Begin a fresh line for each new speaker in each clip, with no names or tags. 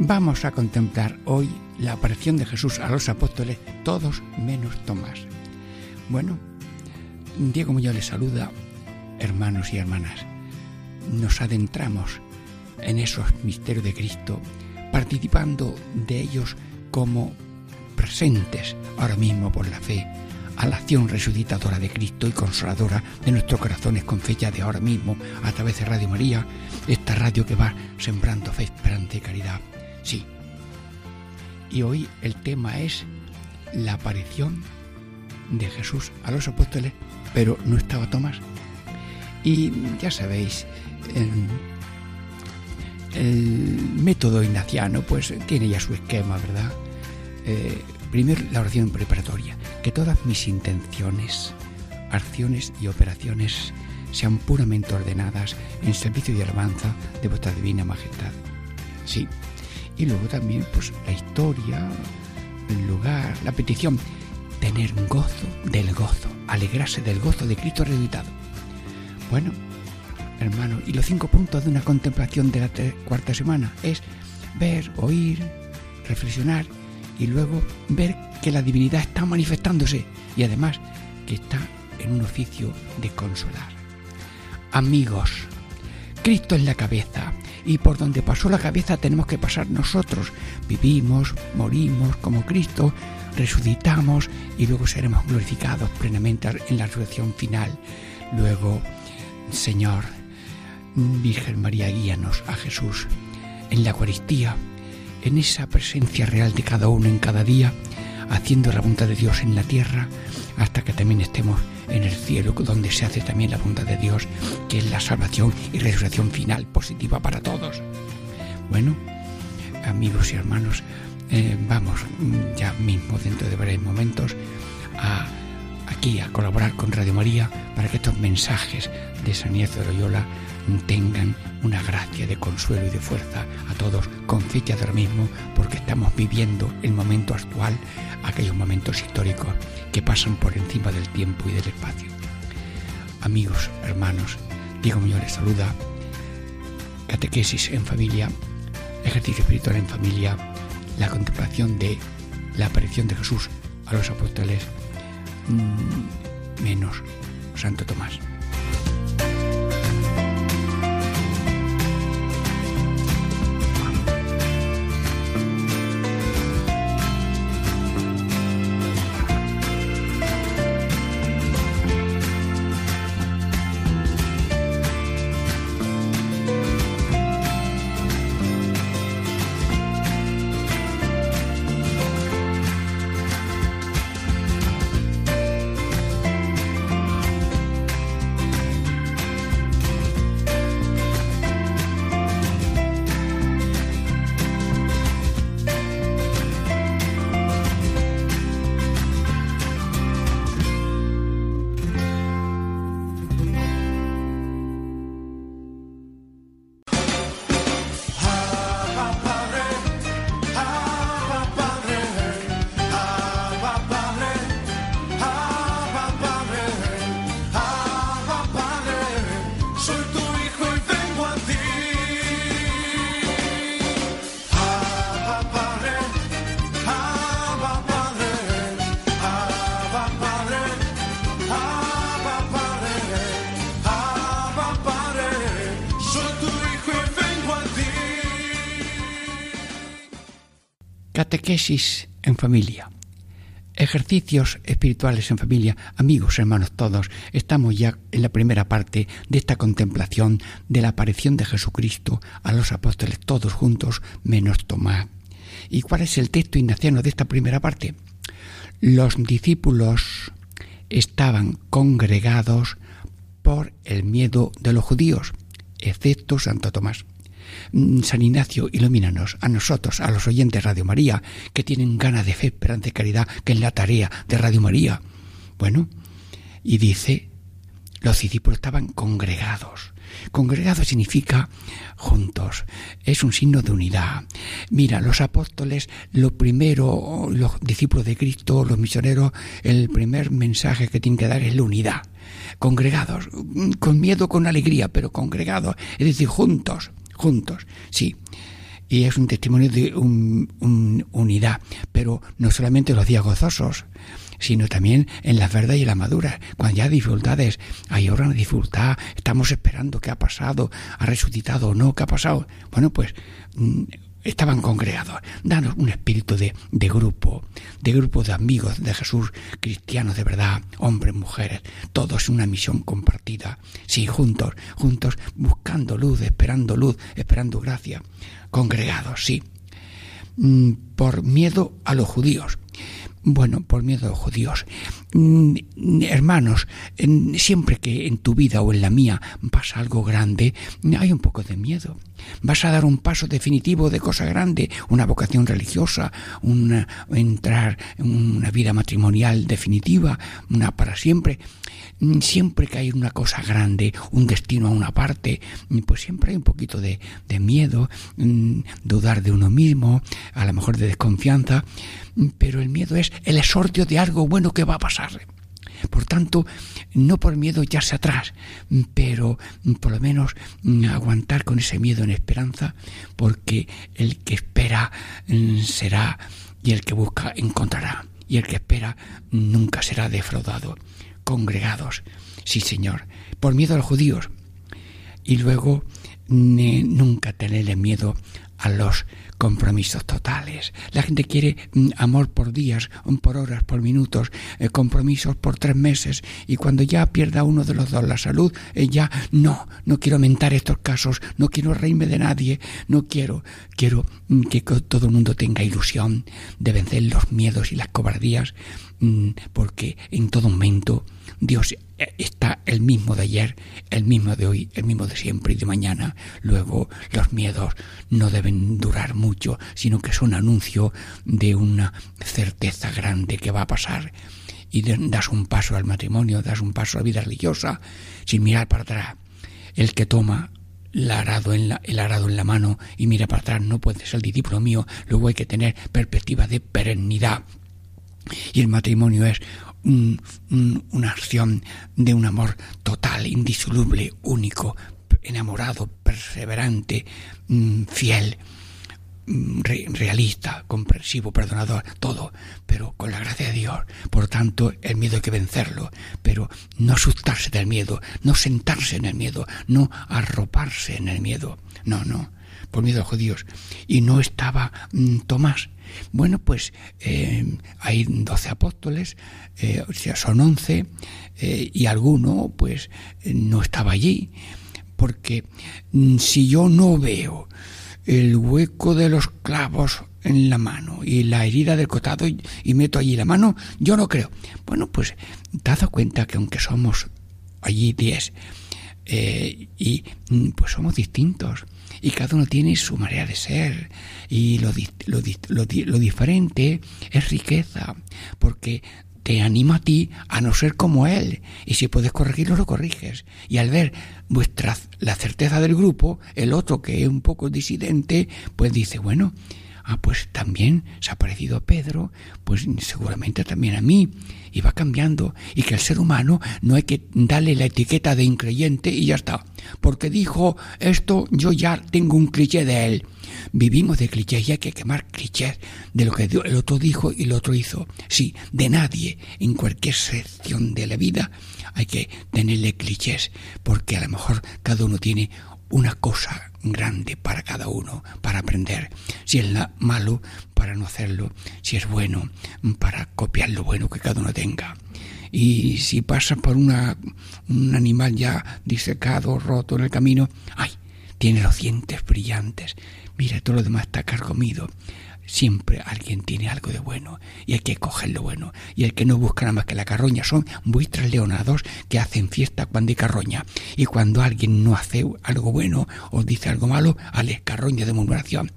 Vamos a contemplar hoy la aparición de Jesús a los apóstoles, todos menos Tomás. Bueno, Diego Muñoz les saluda, hermanos y hermanas. Nos adentramos en esos misterios de Cristo, participando de ellos como presentes ahora mismo por la fe a la acción resucitadora de Cristo y consoladora de nuestros corazones con fecha de ahora mismo a través de Radio María, esta radio que va sembrando fe, esperanza y caridad. Sí. Y hoy el tema es la aparición de Jesús a los apóstoles, pero no estaba Tomás. Y ya sabéis, el, método ignaciano pues tiene ya su esquema, ¿verdad? Eh, primero la oración preparatoria que todas mis intenciones, acciones y operaciones sean puramente ordenadas en servicio y alabanza de vuestra divina majestad. Sí. Y luego también, pues, la historia, el lugar, la petición, tener gozo del gozo, alegrarse del gozo de Cristo resucitado. Bueno, hermano, y los cinco puntos de una contemplación de la cuarta semana es ver, oír, reflexionar y luego ver que la divinidad está manifestándose y además que está en un oficio de consolar. Amigos, Cristo es la cabeza y por donde pasó la cabeza tenemos que pasar nosotros. Vivimos, morimos como Cristo, resucitamos y luego seremos glorificados plenamente en la resurrección final. Luego, Señor, Virgen María, guíanos a Jesús en la Eucaristía en esa presencia real de cada uno en cada día, haciendo la voluntad de Dios en la tierra, hasta que también estemos en el cielo, donde se hace también la voluntad de Dios, que es la salvación y resurrección final positiva para todos. Bueno, amigos y hermanos, eh, vamos ya mismo dentro de varios momentos a aquí a colaborar con Radio María para que estos mensajes de San de Loyola tengan una gracia de consuelo y de fuerza a todos con fecha de ahora mismo, porque estamos viviendo el momento actual, aquellos momentos históricos que pasan por encima del tiempo y del espacio. Amigos, hermanos, Diego Muñoz les saluda. Catequesis en familia, ejercicio espiritual en familia, la contemplación de la aparición de Jesús a los apóstoles, mm, menos Santo Tomás. Catequesis en familia. Ejercicios espirituales en familia. Amigos, hermanos todos, estamos ya en la primera parte de esta contemplación de la aparición de Jesucristo a los apóstoles todos juntos, menos Tomás. ¿Y cuál es el texto ignaciano de esta primera parte? Los discípulos estaban congregados por el miedo de los judíos, excepto Santo Tomás. Mm, San Ignacio, ilumínanos a nosotros, a los oyentes de Radio María, que tienen ganas de fe, esperanza y caridad, que es la tarea de Radio María. Bueno, y dice, los discípulos estaban congregados. Congregado significa juntos, es un signo de unidad. Mira, los apóstoles, lo primero, los discípulos de Cristo, los misioneros, el primer mensaje que tienen que dar es la unidad. Congregados, con miedo, con alegría, pero congregados, es decir, juntos, juntos, sí y es un testimonio de unidad, pero no solamente los días gozosos, sino también en las verdades y la madura. Cuando ya hay dificultades, hay ahora una dificultad, estamos esperando qué ha pasado, ha resucitado o no, qué ha pasado. Bueno, pues mm, estaban congregados. Danos un espíritu de, de, grupo, de grupo de amigos de Jesús, cristianos de verdad, hombres, mujeres, todos una misión compartida. Sí, juntos, juntos, buscando luz, esperando luz, esperando gracia. Congregados, sí. Mm, por miedo a los judíos. Bueno, por miedo a los judíos. Mm, hermanos, siempre que en tu vida o en la mía pasa algo grande, hay un poco de miedo. Vas a dar un paso definitivo de cosa grande, una vocación religiosa, una, entrar en una vida matrimonial definitiva, una para siempre. Mm, siempre que hay una cosa grande, un destino a una parte, pues siempre hay un poquito de, de miedo, mm, dudar de uno mismo, a lo mejor de desconfianza, pero el miedo es el exordio de algo bueno que va a pasar. Por tanto, no por miedo echarse atrás, pero por lo menos aguantar con ese miedo en esperanza, porque el que espera mm, será y el que busca encontrará, y el que espera nunca será defraudado. Congregados, sí Señor, por miedo a los judíos, y luego nunca tenerle miedo a los compromisos totales. La gente quiere mm, amor por días, por horas, por minutos, eh, compromisos por tres meses y cuando ya pierda uno de los dos la salud, eh, ya no, no quiero aumentar estos casos, no quiero reírme de nadie, no quiero, quiero mm, que todo el mundo tenga ilusión de vencer los miedos y las cobardías, mm, porque en todo momento Dios está el mismo de ayer, el mismo de hoy, el mismo de siempre y de mañana. Luego los miedos no deben durar mucho, sino que son anuncio de una certeza grande que va a pasar. Y das un paso al matrimonio, das un paso a la vida religiosa, sin mirar para atrás. El que toma el arado, en la, el arado en la mano y mira para atrás no puede ser el discípulo mío, luego hay que tener perspectiva de perennidad. Y el matrimonio es una acción de un amor total, indisoluble, único, enamorado, perseverante, mm, fiel, mm, realista, comprensivo, perdonador, todo, pero con la gracia de Dios. Por tanto, el miedo hay que vencerlo, pero no asustarse del miedo, no sentarse en el miedo, no arroparse en el miedo. No, no, por miedo a los judíos. Y no estaba mm, Tomás, bueno, pues eh, hay doce apóstoles, eh, o sea, son once, eh, y alguno pues no estaba allí, porque mm, si yo no veo el hueco de los clavos en la mano y la herida del cotado y, meto allí la mano, yo no creo. Bueno, pues dado cuenta que aunque somos allí diez, y mm, pues somos distintos. Y cada uno tiene su manera de ser. Y lo, lo, lo, diferente es riqueza porque te anima a ti a no ser como él. Y si puedes corregirlo lo corriges. Y al ver vuestra la certeza del grupo el otro que es un poco disidente pues dice bueno ah, pues también se ha parecido a Pedro, pues seguramente también a mí, y va cambiando, y que el ser humano no hay que darle la etiqueta de increyente y ya está, porque dijo esto, yo ya tengo un cliché de él. Vivimos de clichés y hay que quemar clichés de lo que el otro dijo y el otro hizo. Sí, de nadie, en cualquier sección de la vida, hay que tenerle clichés, porque a lo mejor cada uno tiene una cosa grande para cada uno, para aprender. Si es malo, para no hacerlo. Si es bueno, para copiar lo bueno que cada uno tenga. Y si pasa por una, un animal ya disecado, roto en el camino, ¡ay! tiene los dientes brillantes. Mira, todo lo demás está carcomido. Siempre alguien tiene algo de bueno y hay que coger lo bueno. Y el que no busca nada más que la carroña son buitres leonados que hacen fiesta cuando hay carroña. Y cuando alguien no hace algo bueno o dice algo malo, ale carroña de murmuración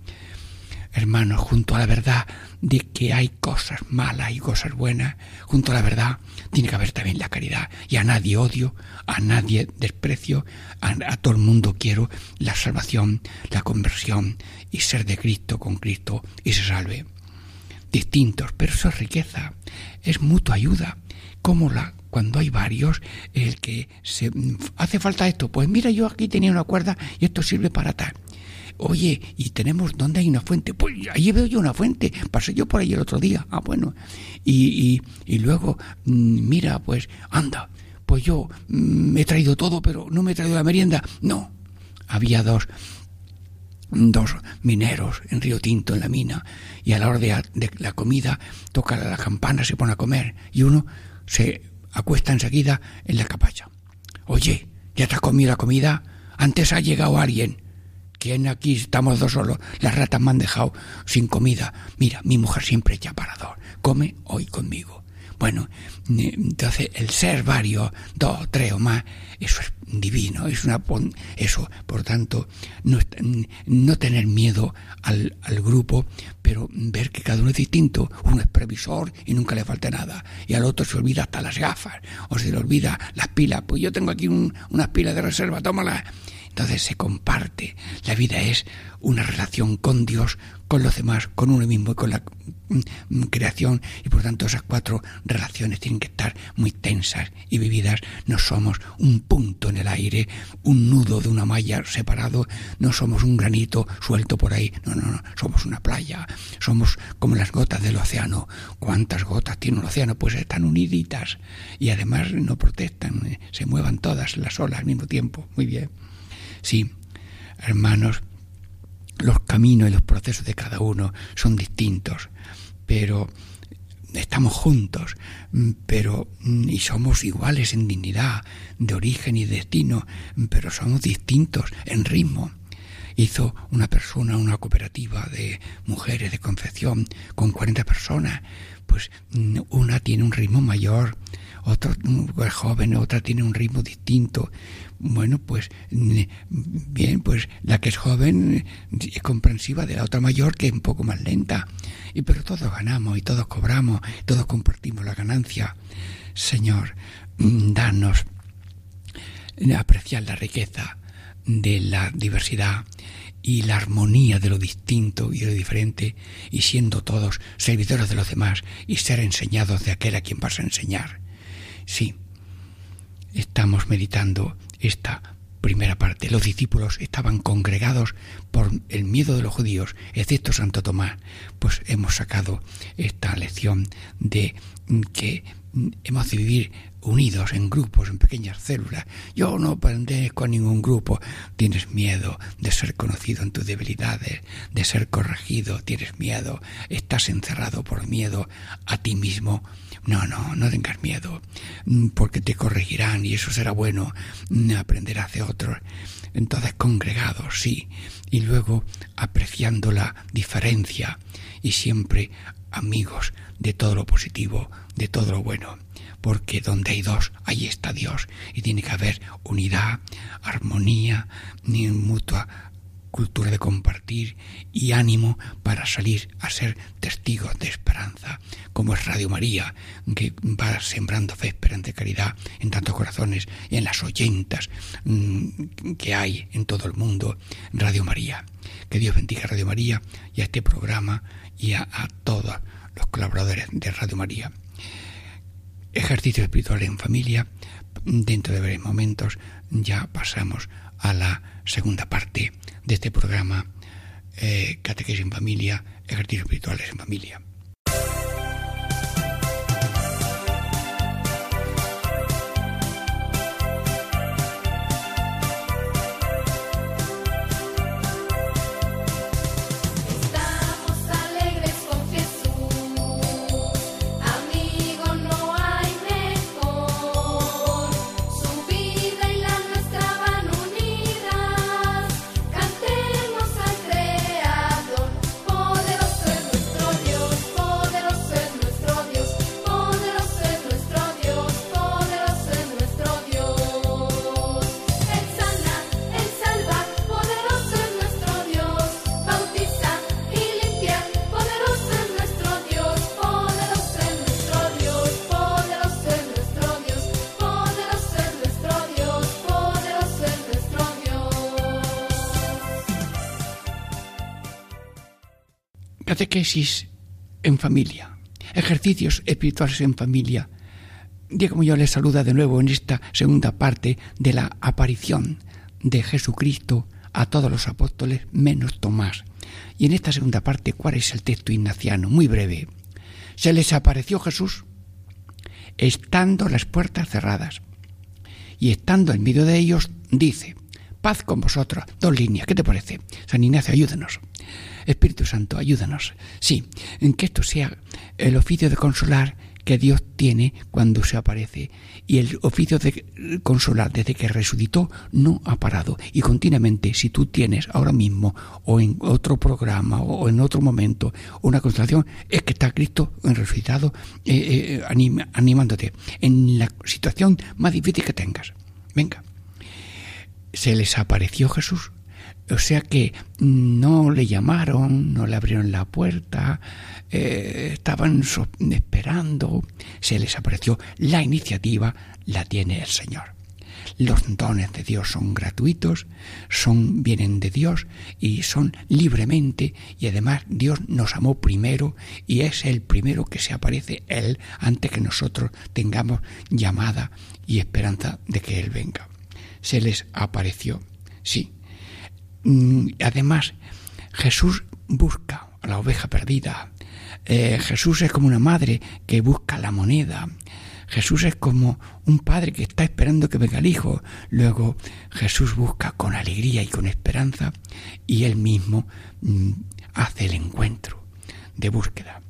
hermanos, junto a la verdad de que hay cosas malas y cosas buenas, junto a la verdad tiene que haber también la caridad. Y a nadie odio, a nadie desprecio, a, todo el mundo quiero la salvación, la conversión y ser de Cristo con Cristo y se salve. Distintos, pero eso es riqueza, es mutua ayuda. Como la, cuando hay varios, el que se hace falta esto, pues mira, yo aquí tenía una cuerda y esto sirve para tal Oye, ¿y tenemos dónde hay una fuente? Pues ahí veo yo una fuente, pasé yo por ahí el otro día. Ah, bueno. Y, y, luego, mm, mira, pues, anda, pues yo me mm, he traído todo, pero no me he traído la merienda. No. Había dos, dos mineros en Río Tinto, en la mina, y a la hora de, de la comida toca la campana, se pone a comer, y uno se acuesta enseguida en la capacha. Oye, ¿ya te has comido la comida? Antes ha llegado alguien. ¿Quién aquí estamos dos solos? Las ratas me han dejado sin comida. Mira, mi mujer siempre echa parador. Come hoy conmigo. Bueno, entonces el ser varios, dos, tres o más, eso es divino, es una eso, por tanto, no, no tener miedo al, al, grupo, pero ver que cada uno es distinto, uno es previsor y nunca le falta nada, y al otro se olvida hasta las gafas, o se le olvida las pilas, pues yo tengo aquí unas pilas de reserva, tómalas, entonces se comparte. La vida es una relación con Dios, con los demás, con uno mismo y con la mm, creación y por tanto esas cuatro relaciones tienen que estar muy tensas y vividas. No somos un punto en el aire, un nudo de una malla separado, no somos un granito suelto por ahí, no, no, no, somos una playa, somos como las gotas del océano. ¿Cuántas gotas tiene un océano? Pues están uniditas y además no protestan, se muevan todas las olas al mismo tiempo. Muy bien. Sí, hermanos, los caminos y los procesos de cada uno son distintos, pero estamos juntos, pero y somos iguales en dignidad, de origen y destino, pero somos distintos en ritmo. Hizo una persona una cooperativa de mujeres de confección con 40 personas, pues una tiene un ritmo mayor, otra es joven, otra tiene un ritmo distinto, bueno, pues bien, pues la que es joven es comprensiva de la otra mayor que es un poco más lenta. Y pero todos ganamos y todos cobramos, todos compartimos la ganancia. Señor, danos apreciar la riqueza de la diversidad y la armonía de lo distinto y de lo diferente, y siendo todos servidores de los demás y ser enseñados de aquel a quien vas a enseñar. Sí, estamos meditando esta primera parte. Los discípulos estaban congregados por el miedo de los judíos, excepto Santo Tomás. Pues hemos sacado esta lección de que hemos de vivir unidos en grupos, en pequeñas células. Yo no pertenezco a ningún grupo. Tienes miedo de ser conocido en tus debilidades, de ser corregido, tienes miedo, estás encerrado por miedo a ti mismo no, no, no tengas miedo, mm, porque te corregirán y eso será bueno, mm, aprenderás de otros. Entonces, congregados, sí, y luego apreciando la diferencia y siempre amigos de todo lo positivo, de todo lo bueno, porque donde hay dos, ahí está Dios, y tiene que haber unidad, armonía, mutua cultura de compartir y ánimo para salir a ser testigos de esperanza, como es Radio María, que va sembrando fe, esperanza caridad en tantos corazones y en las oyentas mm, que hay en todo el mundo, Radio María. Que Dios bendiga a Radio María y a este programa y a todos los colaboradores de Radio María. Ejercicio espiritual en familia. Dentro de breves momentos ya pasamos a la segunda parte de este programa eh, Catequesis en Familia, Ejercicios Espirituales en Familia. Catequesis en familia, ejercicios espirituales en familia. Diego yo les saluda de nuevo en esta segunda parte de la aparición de Jesucristo a todos los apóstoles menos Tomás. Y en esta segunda parte, ¿cuál es el texto ignaciano? Muy breve. Se les apareció Jesús estando las puertas cerradas. Y estando en medio de ellos, dice, paz con vosotros. Dos líneas, ¿qué te parece? San Ignacio, ayúdanos. Espíritu Santo, ayúdanos. Sí, en que esto sea el oficio de consolar que Dios tiene cuando se aparece. Y el oficio de consolar desde que resucitó no ha parado. Y continuamente, si tú tienes ahora mismo o en otro programa o en otro momento una consolación, es que está Cristo en resucitado eh, eh, animándote en la situación más difícil que tengas. Venga. Se les apareció Jesús o sea que no le llamaron, no le abrieron la puerta, eh, estaban esperando, se les apareció. La iniciativa la tiene el Señor. Los dones de Dios son gratuitos, son vienen de Dios y son libremente y además Dios nos amó primero y es el primero que se aparece él antes que nosotros tengamos llamada y esperanza de que él venga. Se les apareció. Sí, Mm, además, Jesús busca a la oveja perdida. Eh, Jesús es como una madre que busca la moneda. Jesús es como un padre que está esperando que venga el hijo. Luego Jesús busca con alegría y con esperanza y él mismo mm, hace el encuentro de búsqueda.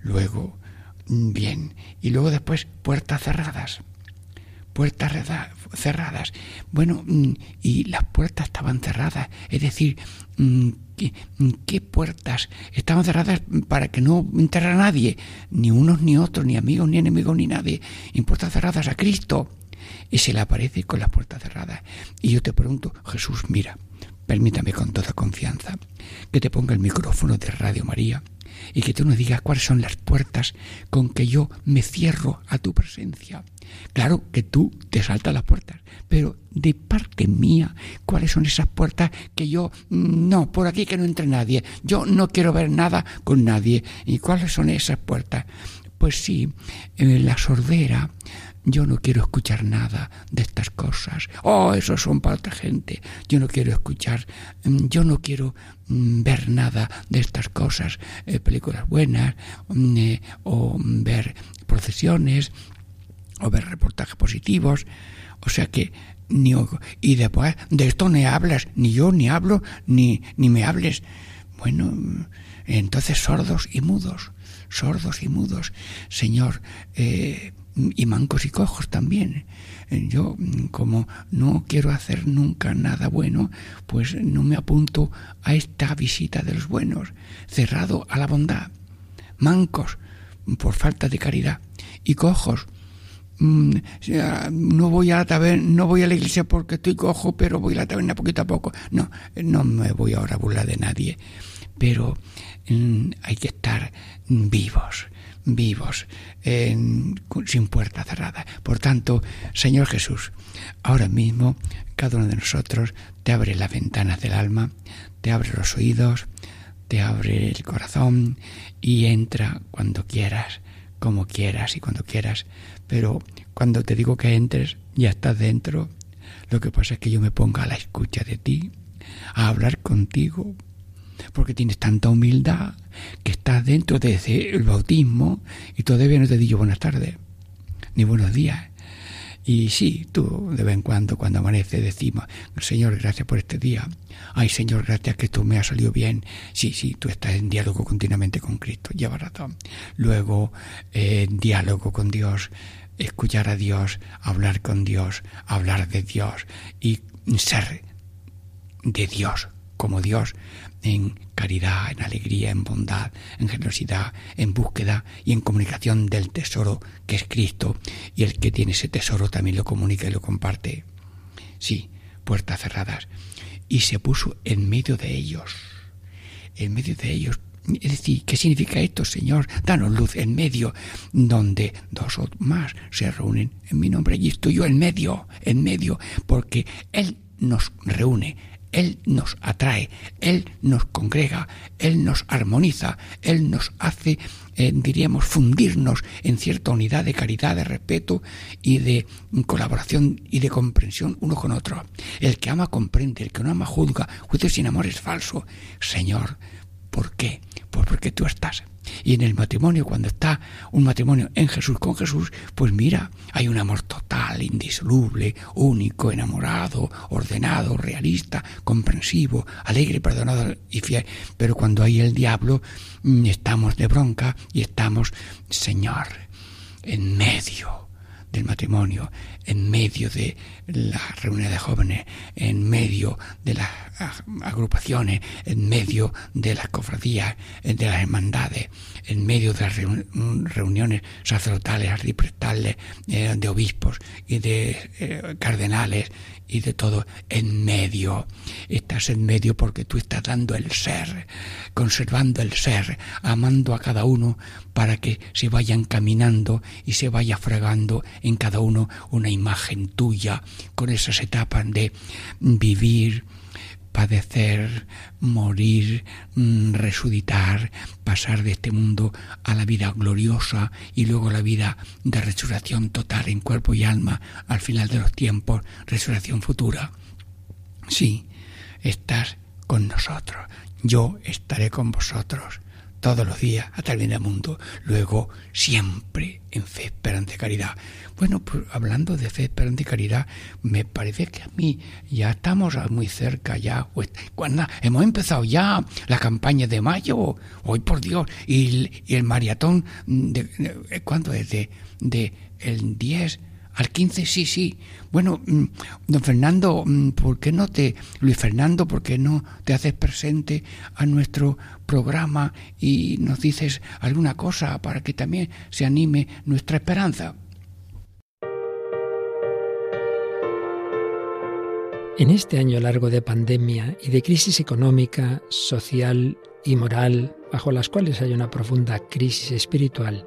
Luego, mm, bien, y luego después puertas cerradas puertas cerradas. Bueno, mm, y las puertas estaban cerradas, es decir, mm, mm, ¿qué, puertas estaban cerradas para que no entrara nadie? Ni unos ni otros, ni amigos, ni enemigos, ni nadie. Y puertas cerradas a Cristo. Y se le aparece con las puertas cerradas. Y yo te pregunto, Jesús, mira, permítame con toda confianza que te ponga el micrófono de Radio María y que tú nos digas cuáles son las puertas con que yo me cierro a tu presencia. Claro que tú te saltas las puertas, pero de parte mía, ¿cuáles son esas puertas que yo mm, no, por aquí que no entre nadie, yo no quiero ver nada con nadie? ¿Y cuáles son esas puertas? Pues sí, en la sordera yo no quiero escuchar nada de estas cosas. Oh, esos son para otra gente. Yo no quiero escuchar, mm, yo no quiero mm, ver nada de estas cosas, eh, películas buenas, mm, eh, o ver procesiones, o ver reportajes positivos. O sea que ni y después de esto ni hablas, ni yo ni hablo, ni, ni me hables. Bueno, entonces sordos y mudos, sordos y mudos. Señor, eh, y mancos y cojos también. Yo, como no quiero hacer nunca nada bueno, pues no me apunto a esta visita de los buenos, cerrado a la bondad. Mancos, por falta de caridad, y cojos, mm, no voy a la taberna, no voy a la iglesia porque estoy cojo, pero voy a la taberna poquito a poco. No, no me voy ahora a burlar de nadie, pero mm, hay que estar vivos vivos, sin puerta cerrada. Por tanto, Señor Jesús, ahora mismo cada uno de nosotros te abre las ventanas del alma, te abre los oídos, te abre el corazón y entra cuando quieras, como quieras y cuando quieras. Pero cuando te digo que entres, ya estás dentro. Lo que pasa es que yo me ponga a la escucha de ti, a hablar contigo, porque tienes tanta humildad que estás dentro de el bautismo y todavía no te digo buenas tardes ni buenos días. Y sí, tú de vez en cuando, cuando amanece, decimos, Señor, gracias por este día. Ay, Señor, gracias que esto me ha salido bien. Sí, sí, tú estás en diálogo continuamente con Cristo, lleva razón. Luego, eh, en diálogo con Dios, escuchar a Dios, hablar con Dios, hablar de Dios y ser de Dios como Dios, en caridad, en alegría, en bondad, en generosidad, en búsqueda y en comunicación del tesoro que es Cristo, y el que tiene ese tesoro también lo comunica y lo comparte. Sí, puertas cerradas. Y se puso en medio de ellos, en medio de ellos. Es decir, ¿qué significa esto, Señor? Danos luz en medio, donde dos o más se reúnen en mi nombre. Y estoy yo en medio, en medio, porque Él nos reúne Él nos atrae, Él nos congrega, Él nos armoniza, Él nos hace, eh, diríamos, fundirnos en cierta unidad de caridad, de respeto y de colaboración y de comprensión uno con otro. El que ama comprende, el que no ama juzga, juicio sin amor es falso. Señor, ¿por qué? Pues porque tú estás y en el matrimonio, cuando está un matrimonio en Jesús con Jesús, pues mira, hay un amor total, indisoluble, único, enamorado, ordenado, realista, comprensivo, alegre, perdonado y fiel. Pero cuando hay el diablo, mm, estamos de bronca y estamos, Señor, en medio del matrimonio, en medio de la reunión de jóvenes, en medio de las agrupaciones, en medio de las cofradías, de las hermandades, en medio de las reuniones sacerdotales, arciprestales, eh, de obispos y de eh, cardenales y de todo en medio. Estás en medio porque tú estás dando el ser, conservando el ser, amando a cada uno para que se vayan caminando y se vaya fregando en cada uno una imagen tuya con esas etapas de vivir, padecer, morir, mm, resucitar, pasar de este mundo a la vida gloriosa y luego la vida de resurrección total en cuerpo y alma al final de los tiempos, resurrección futura. Sí, estás con nosotros, yo estaré con vosotros todos los días hasta el fin del mundo, luego siempre en fe, esperanza y caridad. Bueno, pues hablando de fe, esperanza y caridad, me parece que a mí ya estamos muy cerca ya. Cuando hemos empezado ya la campaña de mayo, hoy por Dios, y, el maratón, de, ¿cuándo es? De, de el 10 al 15, sí, sí. Bueno, mm, don Fernando, mm, ¿por qué no te, Luis Fernando, por qué no te haces presente a nuestro programa y nos dices alguna cosa para que también se anime nuestra esperanza?
En este año largo de pandemia y de crisis económica, social y moral, bajo las cuales hay una profunda crisis espiritual,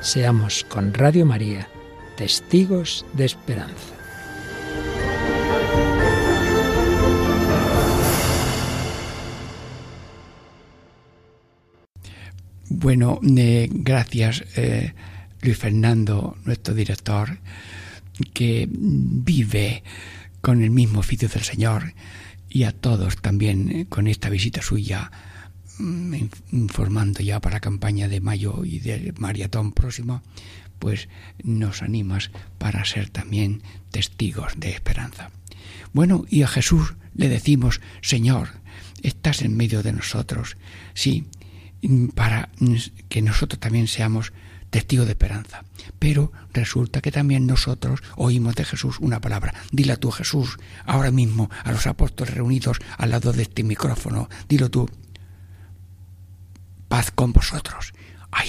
Seamos con Radio María testigos de esperanza.
Bueno, eh, gracias eh, Luis Fernando, nuestro director, que vive con el mismo oficio del Señor y a todos también eh, con esta visita suya informando ya para la campaña de mayo y del maratón próximo, pues nos animas para ser también testigos de esperanza. Bueno, y a Jesús le decimos, Señor, estás en medio de nosotros, sí, para que nosotros también seamos testigos de esperanza. Pero resulta que también nosotros oímos de Jesús una palabra. Dila tú, Jesús, ahora mismo a los apóstoles reunidos al lado de este micrófono. Dilo tú, paz con vosotros. Ay,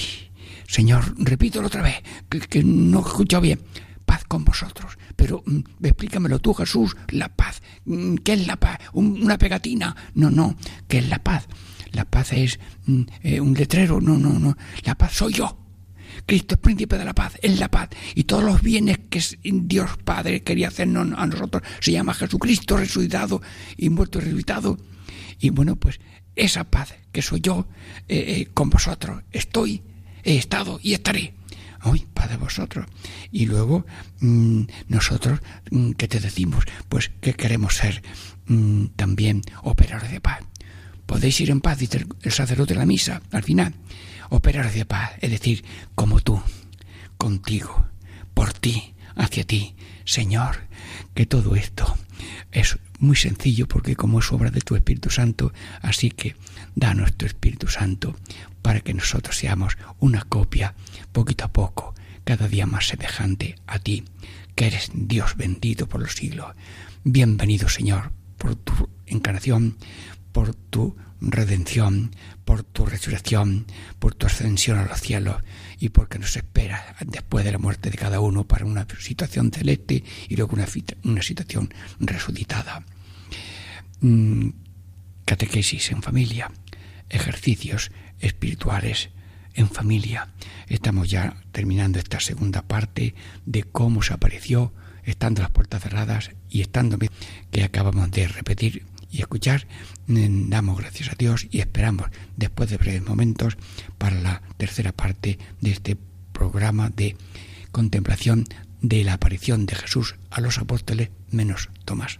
Señor, repítelo otra vez, que, no he escuchado bien. Paz con vosotros. Pero mm, explícamelo tú, Jesús, la paz. Mm, ¿Qué es la paz? ¿Una pegatina? No, no, ¿qué es la paz? la paz es mm, eh, un letrero, no, no, no, la paz soy yo. Cristo es príncipe de la paz, es la paz. Y todos los bienes que Dios Padre quería hacernos a nosotros se llama Jesucristo resucitado y muerto y resucitado. Y bueno, pues esa paz que soy yo eh, eh, con vosotros, estoy, he estado y estaré. Hoy, paz de vosotros. Y luego, mm, nosotros, mm, ¿qué te decimos? Pues que queremos ser mm, también operadores de paz. Podéis ir en paz, dice el sacerdote de la misa, al final operar de paz, es decir, como tú, contigo, por ti, hacia ti, Señor, que todo esto es muy sencillo porque como es obra de tu Espíritu Santo, así que da nuestro Espíritu Santo para que nosotros seamos una copia, poquito a poco, cada día más semejante a ti, que eres Dios bendito por los siglos. Bienvenido, Señor, por tu encarnación, por tu redención, por tu resurrección, por tu ascensión a los cielos y porque nos espera después de la muerte de cada uno para una situación celeste y luego una, una situación resucitada. Mm, catequesis en familia, ejercicios espirituales en familia. Estamos ya terminando esta segunda parte de cómo se apareció estando las puertas cerradas y estando que acabamos de repetir y escuchar, mm, damos gracias a Dios y esperamos, después de breves momentos, para la tercera parte de este programa de contemplación de la aparición de Jesús a los apóstoles menos Tomás.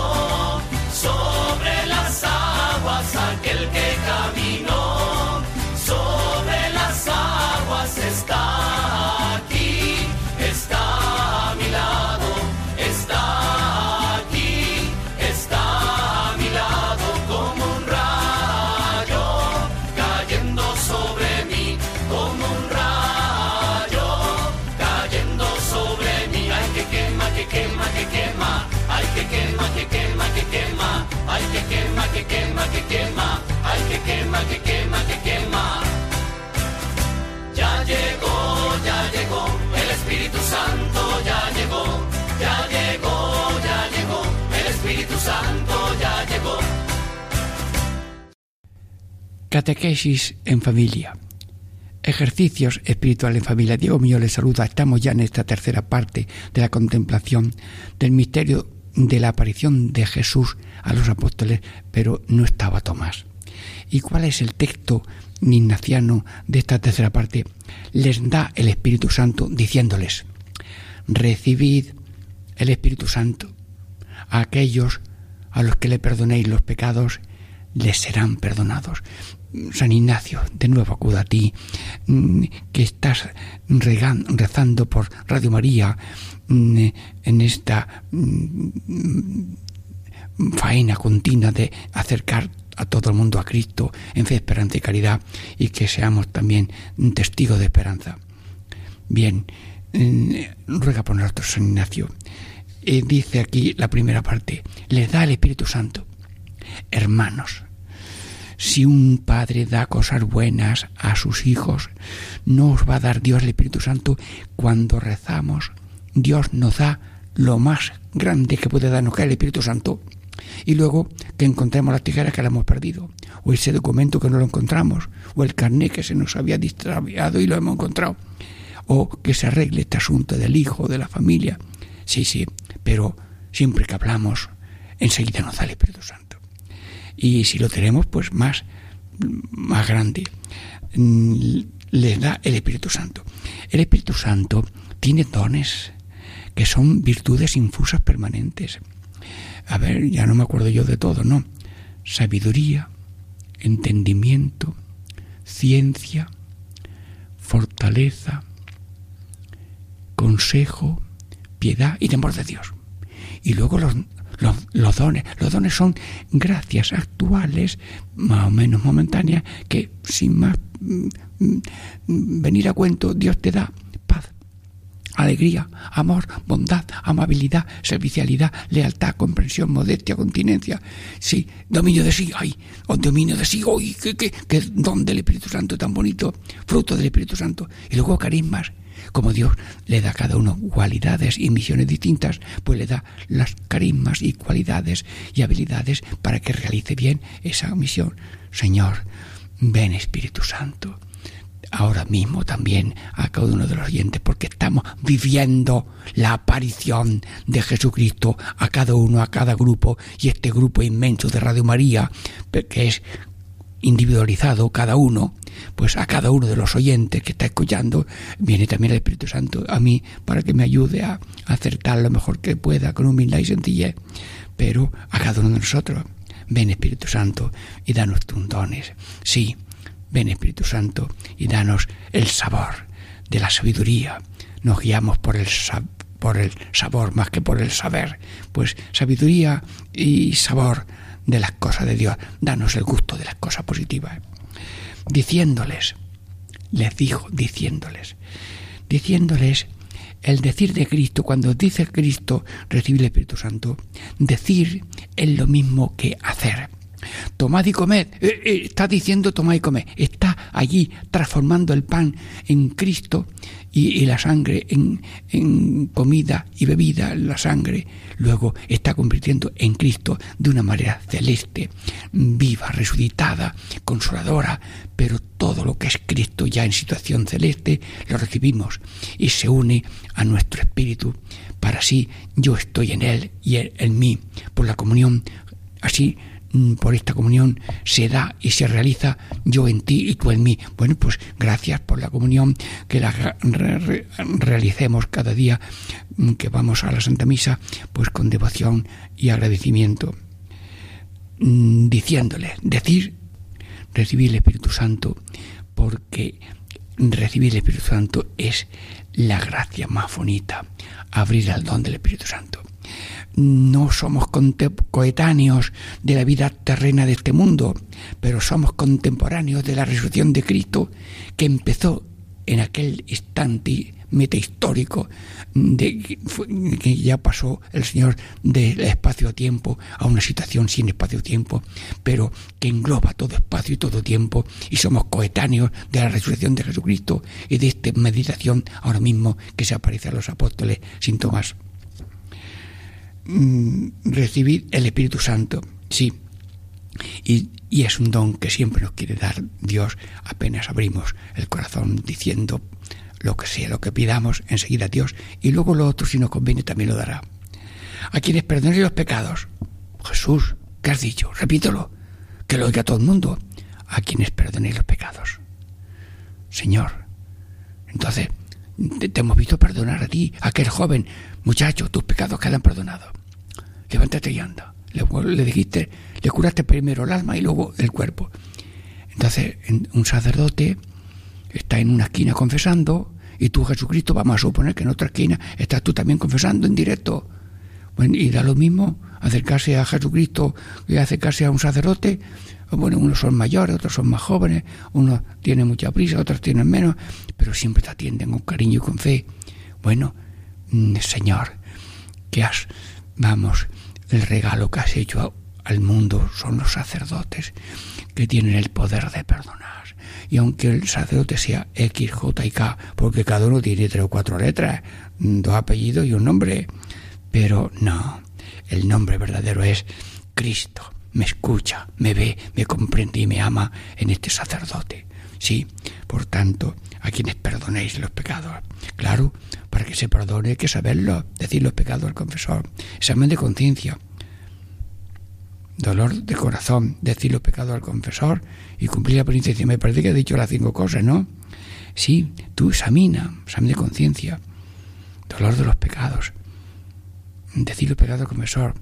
que quema, que quema, ay que quema, que quema, que quema. Ya llegó, ya llegó, el Espíritu Santo ya llegó, ya llegó, ya llegó, el Espíritu Santo ya llegó.
Catequesis en familia. Ejercicios espirituales en familia. Diego mío les saluda. Estamos ya en esta tercera parte de la contemplación del misterio de la aparición de Jesús a los apóstoles, pero no estaba Tomás. ¿Y cuál es el texto ignaciano de esta tercera parte? Les da el Espíritu Santo diciéndoles, recibid el Espíritu Santo. Aquellos a los que le perdonéis los pecados, les serán perdonados. San Ignacio, de nuevo acudo a ti, mm, que estás rezando por Radio María, en esta mm, faena continua de acercar a todo el mundo a Cristo en fe, esperanza y caridad y que seamos también testigos de esperanza. Bien, ruega por nosotros San Ignacio. Eh, dice aquí la primera parte, les da el Espíritu Santo. Hermanos, si un padre da cosas buenas a sus hijos, no os va a dar Dios el Espíritu Santo cuando rezamos. Dios nos da lo más grande que puede darnos, que es el Espíritu Santo y luego que encontremos las tijeras que la hemos perdido, o ese documento que no lo encontramos, o el carnet que se nos había distraviado y lo hemos encontrado, o que se arregle este asunto del hijo, de la familia. Sí, sí, pero siempre que hablamos, enseguida nos da el Espíritu Santo. Y si lo tenemos, pues más, más grande, mm, les da el Espíritu Santo. El Espíritu Santo tiene dones que son virtudes infusas permanentes a ver, ya no me acuerdo yo de todo, ¿no? Sabiduría, entendimiento, ciencia, fortaleza, consejo, piedad y temor de Dios. Y luego los, dones. Los dones son gracias actuales, más o menos momentáneas, que sin más mm, mm, venir a cuento, Dios te da alegría, amor, bondad, amabilidad, servicialidad, lealtad, comprensión, modestia, continencia. Sí, dominio de sí, ay, o dominio de sí, ay, qué, qué, qué don del Espíritu Santo tan bonito, fruto del Espíritu Santo. Y luego carismas, como Dios le da a cada uno cualidades y misiones distintas, pues le da las carismas y cualidades y habilidades para que realice bien esa misión. Señor, ven Espíritu Santo ahora mismo también a cada uno de los oyentes, porque estamos viviendo la aparición de Jesucristo a cada uno, a cada grupo, y este grupo inmenso de Radio María, que es individualizado cada uno, pues a cada uno de los oyentes que está escuchando, viene también el Espíritu Santo a mí para que me ayude a acertar lo mejor que pueda con humildad y sencillez, pero a cada uno de nosotros. Ven Espíritu Santo y danos tus dones. Sí, ven Espíritu Santo y danos el sabor de la sabiduría. Nos guiamos por el, por el sabor más que por el saber. Pues sabiduría y sabor de las cosas de Dios. Danos el gusto de las cosas positivas. Diciéndoles, les dijo, diciéndoles, diciéndoles el decir de Cristo, cuando dice Cristo, recibe el Espíritu Santo, decir es lo mismo que hacer. Tomad y comed. Eh, eh, está diciendo tomad y comed. Está allí transformando el pan en Cristo y, la sangre en, en, comida y bebida, la sangre. Luego está convirtiendo en Cristo de una manera celeste, viva, resucitada, consoladora. Pero todo lo que es Cristo ya en situación celeste lo recibimos y se une a nuestro espíritu. Para así yo estoy en Él y Él en mí. Por la comunión, así por esta comunión se da y se realiza yo en ti y tú en mí. Bueno, pues gracias por la comunión, que la realicemos cada día mm, que vamos a la Santa Misa, pues con devoción y agradecimiento, mm, diciéndole, decir, recibir el Espíritu Santo, porque recibir el Espíritu Santo es la gracia más bonita, abrir al don del Espíritu Santo no somos coetáneos de la vida terrena de este mundo, pero somos contemporáneos de la resurrección de Cristo que empezó en aquel instante metahistórico de que ya pasó el Señor del espacio-tiempo a una situación sin espacio-tiempo, pero que engloba todo espacio y todo tiempo, y somos coetáneos de la resurrección de Jesucristo y de esta meditación ahora mismo que se aparece a los apóstoles sin Tomás. Mm, recibir el Espíritu Santo, sí. Y, y, es un don que siempre nos quiere dar Dios apenas abrimos el corazón diciendo lo que sea, lo que pidamos, enseguida Dios, y luego lo otro, si nos conviene, también lo dará. A quienes perdonen los pecados, Jesús, ¿qué has dicho? Repítelo, que lo oiga todo el mundo. A quienes perdonen los pecados. Señor, entonces, te, hemos visto perdonar a ti, a aquel joven, muchacho, tus pecados quedan perdonados. Levántate y anda. Le, dijiste, le curaste primero el alma y luego el cuerpo. Entonces, un sacerdote está en una esquina confesando y tú, Jesucristo, vamos a suponer que en otra esquina estás tú también confesando en directo. Bueno, y da lo mismo acercarse a Jesucristo y acercarse a un sacerdote. Bueno, unos son mayores, otros son más jóvenes, unos tienen mucha prisa, otros tienen menos, pero siempre te atienden con cariño y con fe. Bueno, mm, Señor, que has, vamos, el regalo que has hecho al mundo son los sacerdotes que tienen el poder de perdonar. Y aunque el sacerdote sea X, J y K, porque cada uno tiene tres o cuatro letras, dos apellidos y un nombre, pero no, el nombre verdadero es Cristo. Me escucha, me ve, me comprende y me ama en este sacerdote. Sí, por tanto, a quienes perdonéis los pecados. Claro, para que se perdone hay que saberlo, decir los pecados al confesor. Examen de conciencia. Dolor de corazón, decir los pecados al confesor y cumplir la penitencia. Me parece que he dicho las cinco cosas, ¿no? Sí, tú examina, examen de conciencia. Dolor de los pecados. Decir los pecados al confesor.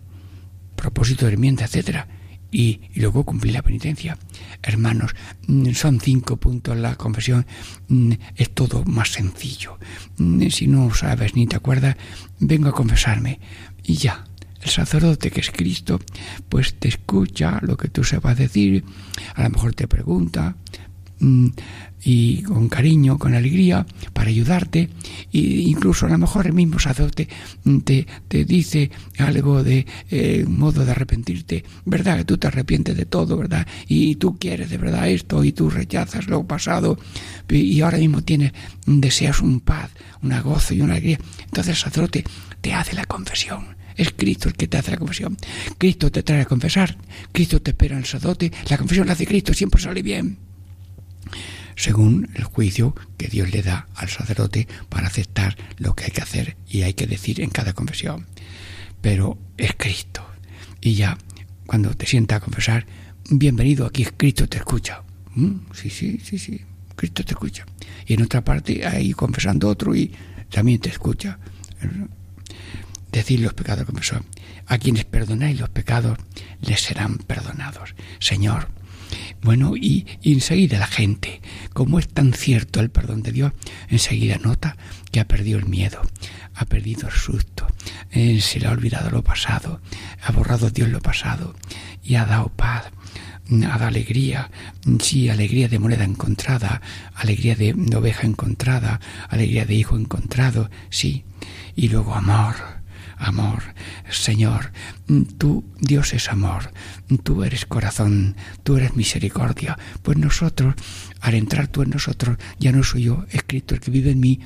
Propósito de enmienda, etcétera y, luego cumplir la penitencia. Hermanos, mm, son cinco puntos la confesión, mm, es todo más sencillo. Mm, si no sabes ni te acuerdas, vengo a confesarme y ya. El sacerdote que es Cristo, pues te escucha lo que tú sepas decir, a lo mejor te pregunta, y con cariño, con alegría, para ayudarte. E incluso a lo mejor el mismo sacerdote te, te dice algo de eh, modo de arrepentirte, ¿verdad? Que tú te arrepientes de todo, ¿verdad? Y tú quieres de verdad esto y tú rechazas lo pasado y ahora mismo tienes, deseas un paz, una gozo y una alegría. Entonces el sacerdote te hace la confesión. Es Cristo el que te hace la confesión. Cristo te trae a confesar. Cristo te espera en el sacerdote. La confesión la hace Cristo, siempre sale bien según el juicio que Dios le da al sacerdote para aceptar lo que hay que hacer y hay que decir en cada confesión. Pero es Cristo. Y ya, cuando te sientas a confesar, bienvenido, aquí Cristo te escucha. Mm, sí, sí, sí, sí, Cristo te escucha. Y en otra parte, ahí confesando otro y también te escucha. Decir los pecados confesó. A quienes perdonáis los pecados, les serán perdonados. Señor, bueno, y, enseguida la gente, como es tan cierto el perdón de Dios, enseguida nota que ha perdido el miedo, ha perdido el susto, eh, se le ha olvidado lo pasado, ha borrado Dios lo pasado y ha dado paz, ha dado alegría, sí, alegría de moneda encontrada, alegría de oveja encontrada, alegría de hijo encontrado, sí, y luego amor amor. Señor, tú, Dios es amor, tú eres corazón, tú eres misericordia. Pues nosotros, al entrar tú en nosotros, ya no soy yo, escrito el que vive en mí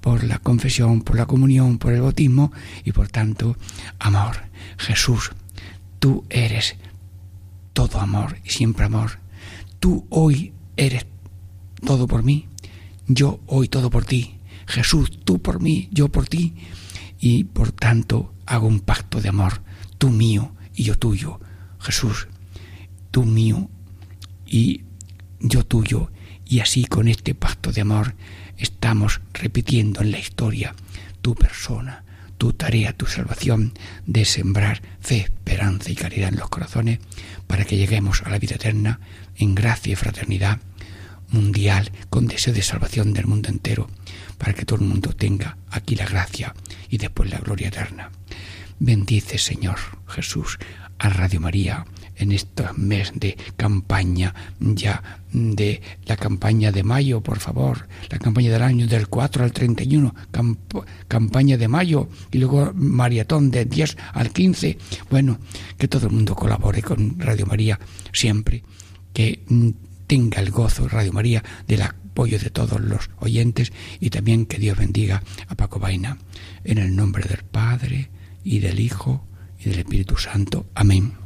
por la confesión, por la comunión, por el bautismo y por tanto, amor. Jesús, tú eres todo amor y siempre amor. Tú hoy eres todo por mí, yo hoy todo por ti. Jesús, tú por mí, yo por ti y por tanto hago un pacto de amor, tú mío y yo tuyo, Jesús, tú mío y yo tuyo, y así con este pacto de amor estamos repitiendo en la historia tu persona, tu tarea, tu salvación de sembrar fe, esperanza y caridad en los corazones para que lleguemos a la vida eterna en gracia y fraternidad mundial con deseo de salvación del mundo entero para que todo el mundo tenga aquí la gracia y después la gloria eterna. Bendice, Señor Jesús, a Radio María en este mes de campaña ya de la campaña de mayo, por favor, la campaña del año del 4 al 31, campaña de mayo y luego maratón de 10 al 15. Bueno, que todo el mundo colabore con Radio María siempre, que mm, tenga el gozo Radio María del apoyo de todos los oyentes y también que Dios bendiga a Paco Vaina. En el nombre del Padre y del Hijo y del Espíritu Santo. Amén.